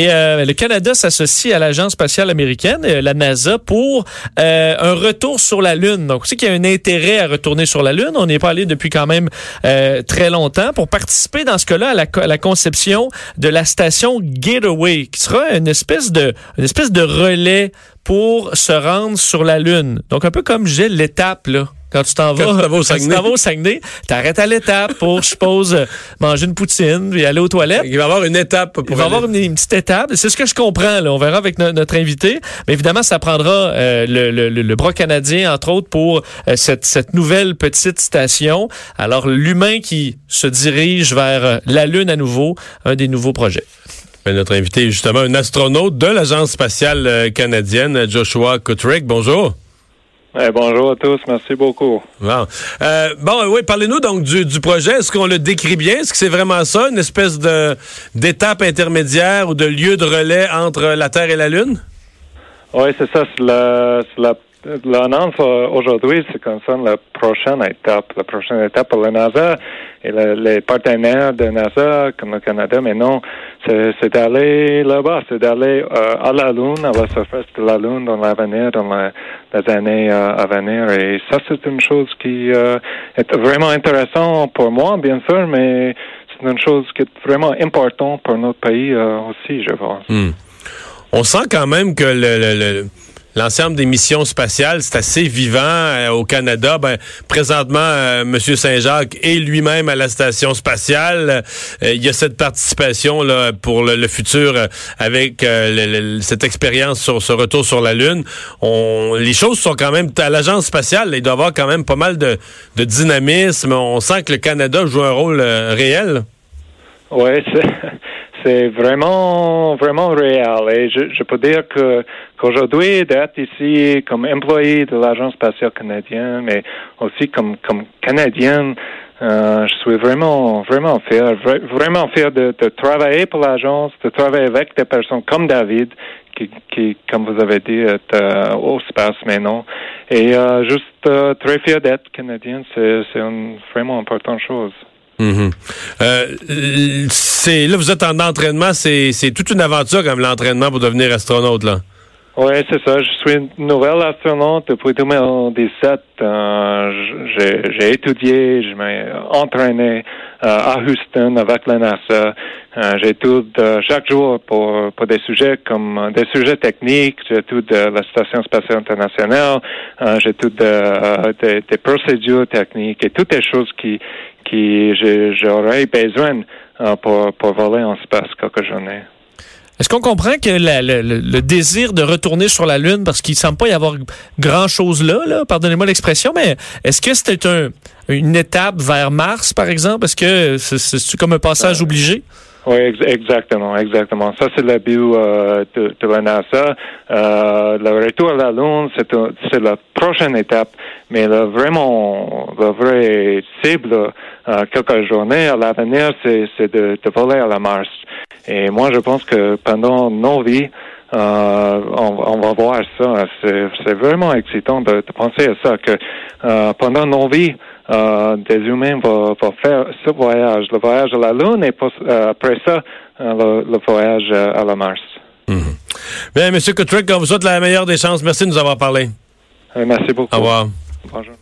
Et euh, le Canada s'associe à l'Agence spatiale américaine, euh, la NASA, pour euh, un retour sur la Lune. Donc, c'est qu'il y a un intérêt à retourner sur la Lune. On n'est pas allé depuis quand même très longtemps pour participer dans ce cas-là à la, à la, conception de la station Gateway, qui sera une espèce de, une espèce de relais pour se rendre sur la Lune. Donc, un peu comme j'ai l'étape, là quand tu t'en vas, au Saguenay. au Saguenay, t'arrêtes à l'étape pour, je suppose, manger une poutine, puis aller aux toilettes. Il va y avoir une étape pour Il va y avoir une, petite étape. C'est ce que je comprends. Là. On verra avec notre invité. Mais évidemment, ça prendra euh, le, le, le, bras canadien, entre autres, pour euh, cette, cette nouvelle petite station. Alors, l'humain qui se dirige vers euh, la Lune à nouveau, un des nouveaux projets. Notre invité est justement un astronaute de l'Agence spatiale canadienne, Joshua Kutrick. Bonjour. Eh, bonjour à tous, merci beaucoup. Bon, euh, bon oui, parlez-nous donc du, du projet. Est-ce qu'on le décrit bien? Est-ce que c'est vraiment ça, une espèce de d'étape intermédiaire ou de lieu de relais entre la Terre et la Lune? Oui, c'est ça. C'est la, la L'annonce aujourd'hui, c'est concerne la prochaine étape. La prochaine étape pour la NASA et les partenaires de NASA, comme le Canada, mais non, c'est d'aller là-bas, c'est d'aller euh, à la Lune, à la surface de la Lune dans l'avenir, dans les années euh, à venir. Et ça, c'est une chose qui euh, est vraiment intéressante pour moi, bien sûr, mais c'est une chose qui est vraiment importante pour notre pays aussi, je pense. Hmm. On sent quand même que le l'ensemble des missions spatiales, c'est assez vivant euh, au Canada. Ben, présentement, euh, M. Saint-Jacques est lui-même à la station spatiale. Euh, il y a cette participation là pour le, futur avec cette expérience sur ce retour sur la Lune. On, les choses sont quand même à l'agence spatiale. il doit y avoir quand même pas mal de, dynamisme. On sent que le Canada joue un rôle réel. Oui, c'est vraiment vraiment réel. Et je, je peux dire que qu'aujourd'hui d'être ici comme employé de l'agence spatiale canadienne mais aussi comme comme canadienne euh, je suis vraiment vraiment fier vraiment fier de, de travailler pour l'agence de travailler avec des personnes comme David qui, qui comme vous avez dit est euh, au space maintenant. Et euh, juste euh, très fier d'être canadien c'est c'est une vraiment importante chose Mhm. Euh, là, vous êtes en entraînement, c'est toute une aventure comme l'entraînement pour devenir astronaute là. Oui, c'est ça. Je suis une nouvelle astronaute depuis 2017. Euh, j'ai étudié, je m'ai entraîné à Houston avec la NASA. Euh, j'étudie chaque jour pour, des sujets comme des sujets techniques. J'étudie la Station spatiale internationale. j'étudie des, des procédures techniques et toutes les choses qui, qui j'aurais besoin pour, pour voler en space quelques journées. Est-ce qu'on comprend que le, désir de retourner sur la Lune, parce qu'il ne semble pas y avoir grand-chose là? Pardonnez-moi l'expression, mais est-ce que c'était un, une étape vers Mars, par exemple? Est-ce que c'est comme un passage euh, obligé? Oui, exactement, exactement. Ça, c'est le but euh, de, de, la NASA. Euh, le retour à la Lune, c'est la prochaine étape, mais le, vraiment, la vraie cible, euh, quelques journées à l'avenir, c'est de, de voler à la Mars. Et moi, je pense que pendant nos vies, euh, on, va voir ça. C'est vraiment excitant de, penser à ça, que euh, pendant nos vies, euh, des humains vont, faire ce voyage, le voyage à la Lune, et après ça, le, voyage à la Mars. Mhm. Bien, M. Kutrick, on vous souhaite la meilleure des chances. Merci de nous avoir parlé. merci beaucoup. Au revoir. Bonjour.